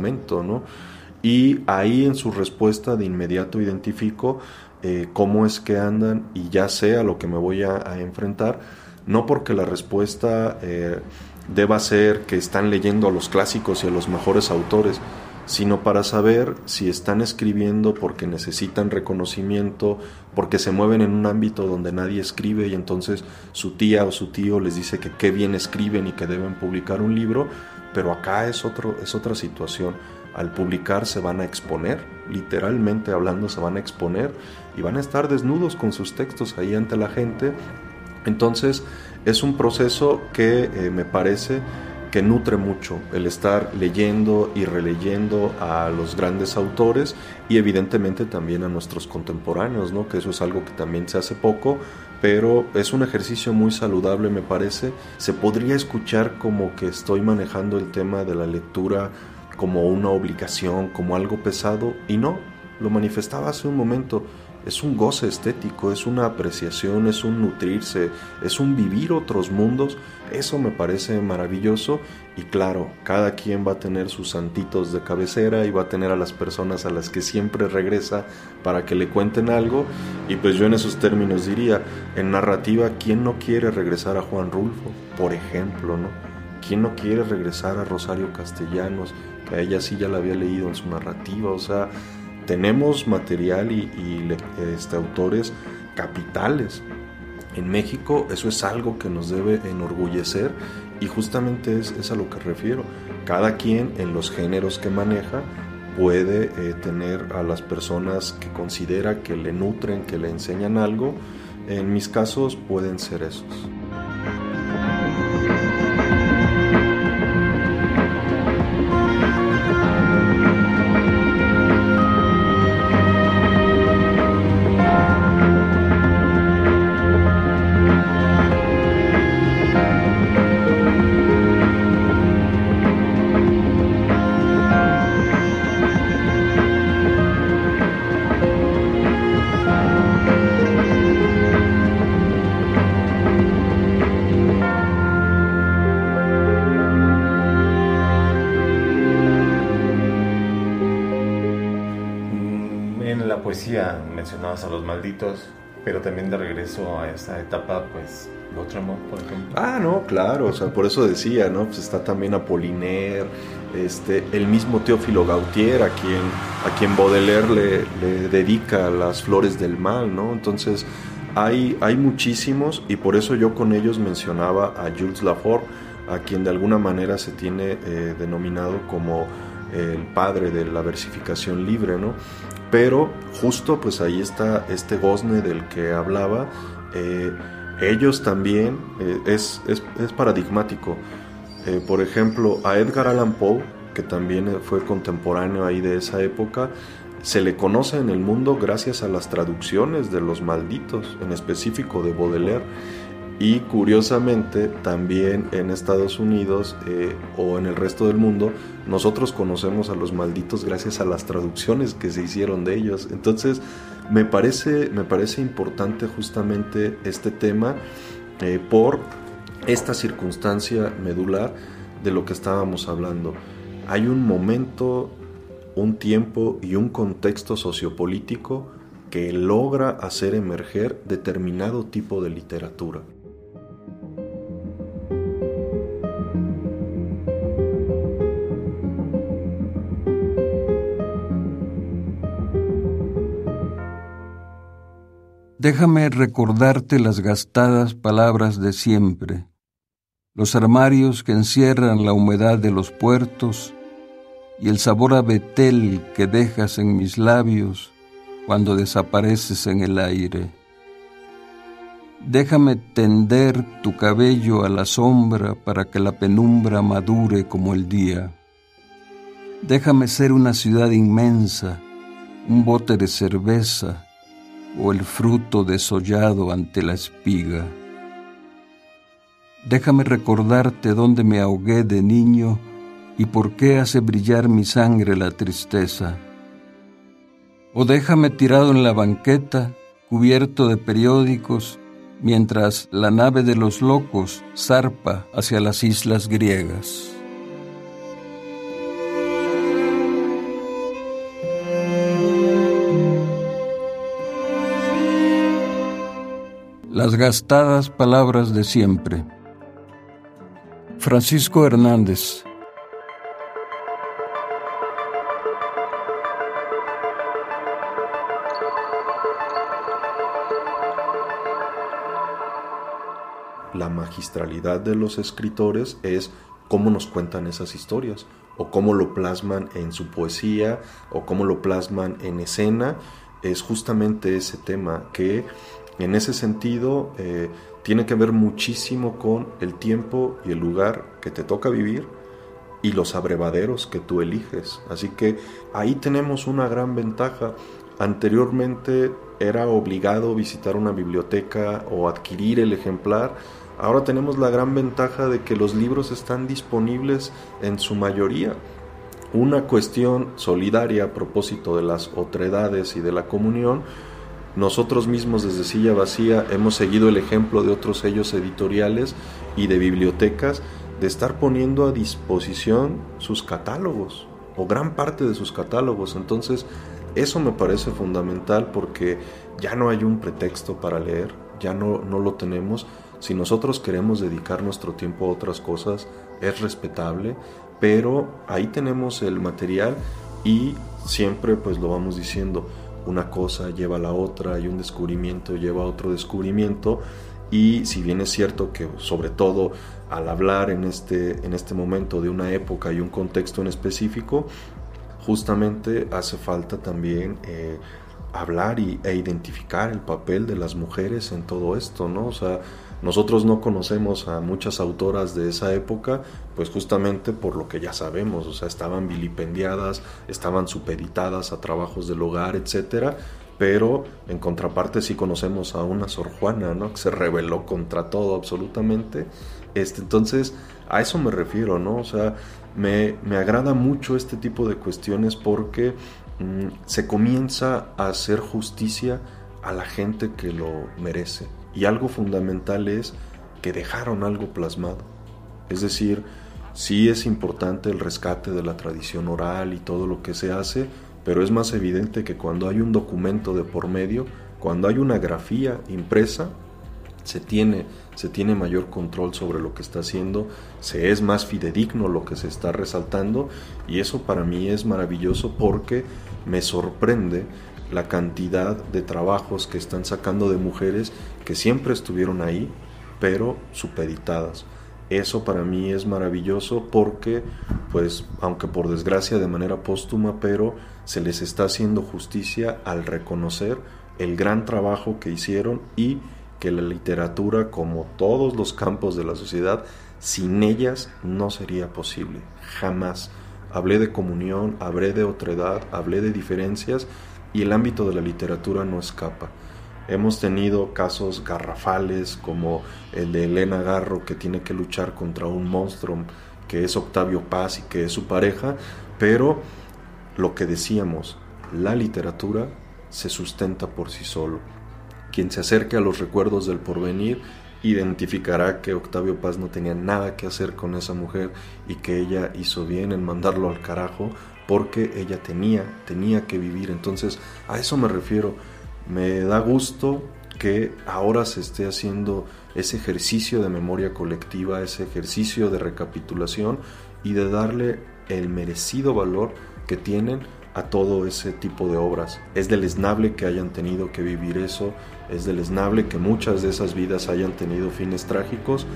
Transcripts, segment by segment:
momento, ¿no? Y ahí en su respuesta de inmediato identifico eh, cómo es que andan y ya sé a lo que me voy a, enfrentar, no porque la respuesta eh, deba ser que están leyendo a los clásicos y a los mejores autores, sino para saber si están escribiendo porque necesitan reconocimiento, porque se mueven en un ámbito donde nadie escribe y entonces su tía o su tío les dice que qué bien escriben y que deben publicar un libro, pero acá es, otro, es otra situación. Al publicar se van a exponer, literalmente hablando se van a exponer y van a estar desnudos con sus textos ahí ante la gente. Entonces es un proceso que eh, me parece que nutre mucho el estar leyendo y releyendo a los grandes autores y evidentemente también a nuestros contemporáneos, ¿no? que eso es algo que también se hace poco, pero es un ejercicio muy saludable me parece. Se podría escuchar como que estoy manejando el tema de la lectura como una obligación, como algo pesado, y no, lo manifestaba hace un momento es un goce estético, es una apreciación, es un nutrirse, es un vivir otros mundos. Eso me parece maravilloso y claro, cada quien va a tener sus santitos de cabecera y va a tener a las personas a las que siempre regresa para que le cuenten algo. Y pues yo en esos términos diría, en narrativa, ¿quién no quiere regresar a Juan Rulfo? Por ejemplo, ¿no? ¿Quién no quiere regresar a Rosario Castellanos? Que a ella sí ya la había leído en su narrativa, o sea tenemos material y, este, autores capitales. En México eso es algo que nos debe enorgullecer y justamente es, a lo que refiero. Cada quien en los géneros que maneja puede eh, tener a las personas que considera que le nutren, que le enseñan algo. En mis casos pueden ser esos. Mencionabas a los malditos, pero también de regreso a esa etapa, pues, amor por ejemplo. Ah, no, claro, o sea, por eso decía, ¿no? Pues está también Apollinaire, este, el mismo Teófilo Gautier, a quien, a quien Baudelaire le, le dedica las flores del mal, ¿no? Entonces, hay, hay muchísimos y por eso yo con ellos mencionaba a Jules Lafort, a quien de alguna manera se tiene eh, denominado como el padre de la versificación libre, ¿no? Pero justo pues ahí está este gozne del que hablaba. Eh, ellos también eh, es, paradigmático. Eh, por ejemplo, a Edgar Allan Poe, que también fue contemporáneo ahí de esa época, se le conoce en el mundo gracias a las traducciones de los malditos, en específico de Baudelaire. Y curiosamente, también en Estados Unidos eh, o en el resto del mundo, nosotros conocemos a los malditos gracias a las traducciones que se hicieron de ellos. Entonces, me parece, me parece importante justamente este tema eh, por esta circunstancia medular de lo que estábamos hablando. Hay un momento, un tiempo y un contexto sociopolítico que logra hacer emerger determinado tipo de literatura. Déjame recordarte las gastadas palabras de siempre, los armarios que encierran la humedad de los puertos y el sabor a betel que dejas en mis labios cuando desapareces en el aire. Déjame tender tu cabello a la sombra para que la penumbra madure como el día. Déjame ser una ciudad inmensa, un bote de cerveza, o el fruto desollado ante la espiga. Déjame recordarte dónde me ahogué de niño y por qué hace brillar mi sangre la tristeza. O déjame tirado en la banqueta, cubierto de periódicos, mientras la nave de los locos zarpa hacia las islas griegas. Las gastadas palabras de siempre. Francisco Hernández. La magistralidad de los escritores es cómo nos cuentan esas historias o cómo lo plasman en su poesía o cómo lo plasman en escena. Es justamente ese tema que en ese sentido eh, tiene que ver muchísimo con el tiempo y el lugar que te toca vivir y los abrevaderos que tú eliges. Así que ahí tenemos una gran ventaja. Anteriormente era obligado visitar una biblioteca o adquirir el ejemplar Ahora tenemos la gran ventaja de que los libros están disponibles en su mayoría. Una cuestión solidaria a propósito de las otredades y de la comunión, nosotros mismos desde Silla Vacía hemos seguido el ejemplo de otros sellos editoriales y de bibliotecas de estar poniendo a disposición sus catálogos o gran parte de sus catálogos. Entonces, eso me parece fundamental porque ya no hay un pretexto para leer, ya no, no lo tenemos si nosotros queremos dedicar nuestro tiempo a otras cosas, es respetable, pero ahí tenemos el material y siempre pues lo vamos diciendo, una cosa lleva a la otra y un descubrimiento lleva a otro descubrimiento y si bien es cierto que sobre todo al hablar en este, en este momento de una época y un contexto en específico, justamente hace falta también eh, hablar y, e identificar el papel de las mujeres en todo esto, ¿no? Nosotros no conocemos a muchas autoras de esa época, pues justamente por lo que ya sabemos, o sea, estaban vilipendiadas, estaban supeditadas a trabajos del hogar, etcétera, pero en contraparte sí conocemos a una Sor Juana, ¿no? Que se rebeló contra todo absolutamente. Este, entonces, a eso me refiero, ¿no? O sea, me, me agrada mucho este tipo de cuestiones porque mm, se comienza a hacer justicia a la gente que lo merece. Y algo fundamental es que dejaron algo plasmado. Es decir, sí es importante el rescate de la tradición oral y todo lo que se hace, pero es más evidente que cuando hay un documento de por medio, cuando hay una grafía impresa, se tiene, se tiene mayor control sobre lo que está haciendo, se es más fidedigno lo que se está resaltando y eso para mí es maravilloso porque me sorprende la cantidad de trabajos que están sacando de mujeres que siempre estuvieron ahí, pero supeditadas. Eso para mí es maravilloso porque, pues, aunque por desgracia de manera póstuma, pero se les está haciendo justicia al reconocer el gran trabajo que hicieron y que la literatura, como todos los campos de la sociedad, sin ellas no sería posible. Jamás. Hablé de comunión, hablé de otredad, hablé de diferencias y el ámbito de la literatura no escapa. Hemos tenido casos garrafales como el de Elena Garro que tiene que luchar contra un monstruo que es Octavio Paz y que es su pareja, pero lo que decíamos, la literatura se sustenta por sí solo. Quien se acerque a los recuerdos del porvenir identificará que Octavio Paz no tenía nada que hacer con esa mujer y que ella hizo bien en mandarlo al carajo porque ella tenía, tenía que vivir. Entonces, a eso me refiero. Me da gusto que ahora se esté haciendo ese ejercicio de memoria colectiva, ese ejercicio de recapitulación y de darle el merecido valor que tienen a todo ese tipo de obras. Es deleznable que hayan tenido que vivir eso, es deleznable que muchas de esas vidas hayan tenido fines trágicos,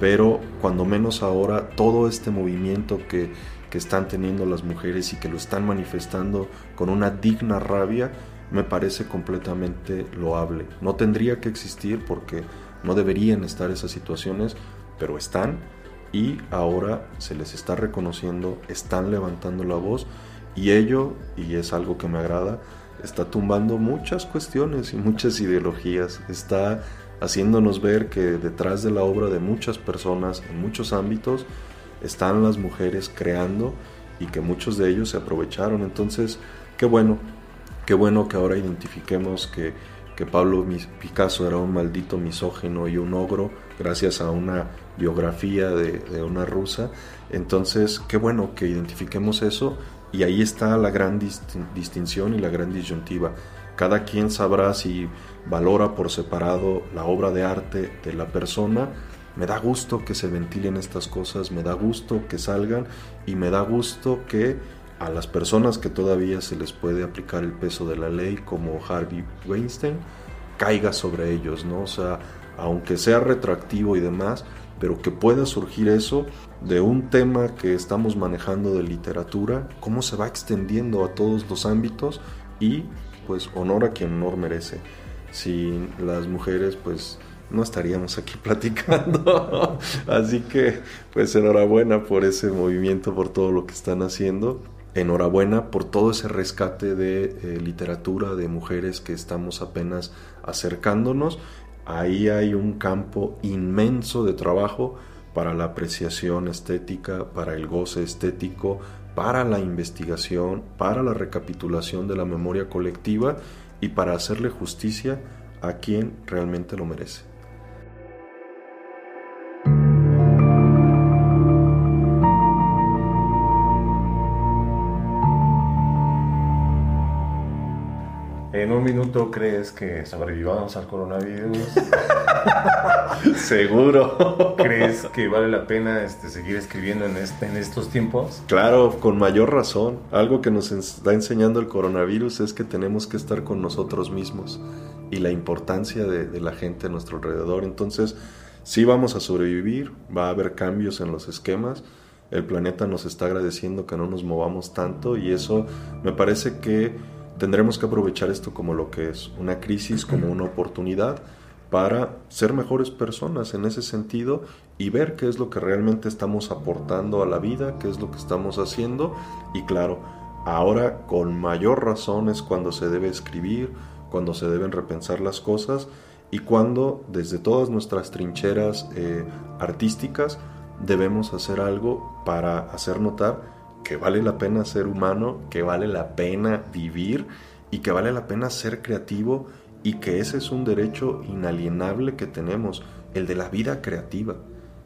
pero cuando menos ahora todo este movimiento que que están teniendo las mujeres y que lo están manifestando con una digna rabia, me parece completamente loable. No tendría que existir porque no deberían estar esas situaciones, pero están y ahora se les está reconociendo, están levantando la voz y ello, y es algo que me agrada, está tumbando muchas cuestiones y muchas ideologías, está haciéndonos ver que detrás de la obra de muchas personas en muchos ámbitos están las mujeres creando y que muchos de ellos se aprovecharon. Entonces, qué bueno, qué bueno que ahora identifiquemos que, que Pablo Picasso era un maldito misógino y un ogro gracias a una biografía de, una rusa. Entonces, qué bueno que identifiquemos eso y ahí está la gran distinción y la gran disyuntiva. Cada quien sabrá si valora por separado la obra de arte de la persona. Me da gusto que se ventilen estas cosas, me da gusto que salgan y me da gusto que a las personas que todavía se les puede aplicar el peso de la ley, como Harvey Weinstein, caiga sobre ellos, ¿no? O sea, aunque sea retroactivo y demás, pero que pueda surgir eso de un tema que estamos manejando de literatura, cómo se va extendiendo a todos los ámbitos y pues honor a quien honor merece. Sin las mujeres pues no estaríamos aquí platicando. Así que pues enhorabuena por ese movimiento, por todo lo que están haciendo. Enhorabuena por todo ese rescate de eh, literatura de mujeres que estamos apenas acercándonos ahí hay un campo inmenso de trabajo para la apreciación estética, para el goce estético, para la investigación, para la recapitulación de la memoria colectiva y para hacerle justicia a quien realmente lo merece. Un minuto crees que sobrevivamos al coronavirus? Seguro. ¿Crees que vale la pena este, seguir escribiendo en, este, en estos tiempos? Claro, con mayor razón. Algo que nos está enseñando el coronavirus es que tenemos que estar con nosotros mismos y la importancia de, de la gente a nuestro alrededor. Entonces, sí vamos a sobrevivir, va a haber cambios en los esquemas. El planeta nos está agradeciendo que no nos movamos tanto y eso me parece que tendremos que aprovechar esto como lo que es, una crisis como una oportunidad para ser mejores personas en ese sentido y ver qué es lo que realmente estamos aportando a la vida, qué es lo que estamos haciendo. Y claro, ahora con mayor razón es cuando se debe escribir, cuando se deben repensar las cosas y cuando desde todas nuestras trincheras eh, artísticas debemos hacer algo para hacer notar que vale la pena ser humano, que vale la pena vivir y que vale la pena ser creativo y que ese es un derecho inalienable que tenemos, el de la vida creativa,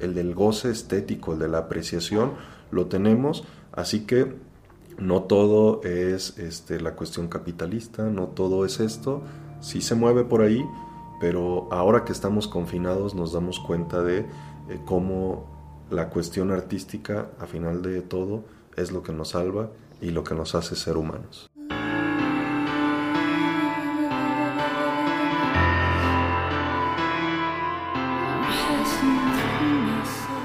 el del goce estético, el de la apreciación, lo tenemos, así que no todo es este, la cuestión capitalista, no todo es esto, sí se mueve por ahí, pero ahora que estamos confinados nos damos cuenta de eh, cómo la cuestión artística, a final de todo, es lo que nos salva y lo que nos hace ser humanos.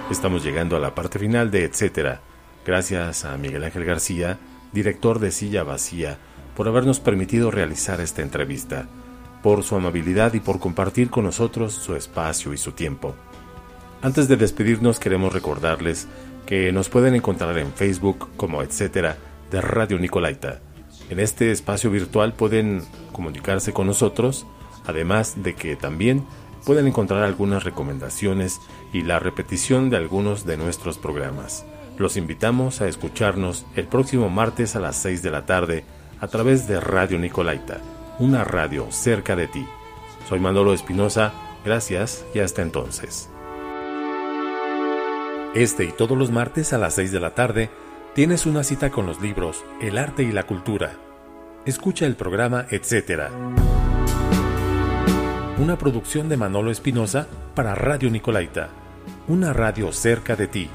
Estamos llegando a la parte final de Etcétera. Gracias a Miguel Ángel García, director de Silla Vacía, por habernos permitido realizar esta entrevista, por su amabilidad y por compartir con nosotros su espacio y su tiempo. Antes de despedirnos queremos recordarles que nos pueden encontrar en Facebook como etcétera de Radio Nicolaita. En este espacio virtual pueden comunicarse con nosotros, además de que también pueden encontrar algunas recomendaciones y la repetición de algunos de nuestros programas. Los invitamos a escucharnos el próximo martes a las 6 de la tarde a través de Radio Nicolaita, una radio cerca de ti. Soy Manolo Espinosa, gracias y hasta entonces. Este y todos los martes a las 6 de la tarde tienes una cita con los libros, el arte y la cultura. Escucha el programa Etcétera. Una producción de Manolo Espinosa para Radio Nicolaita, una radio cerca de ti.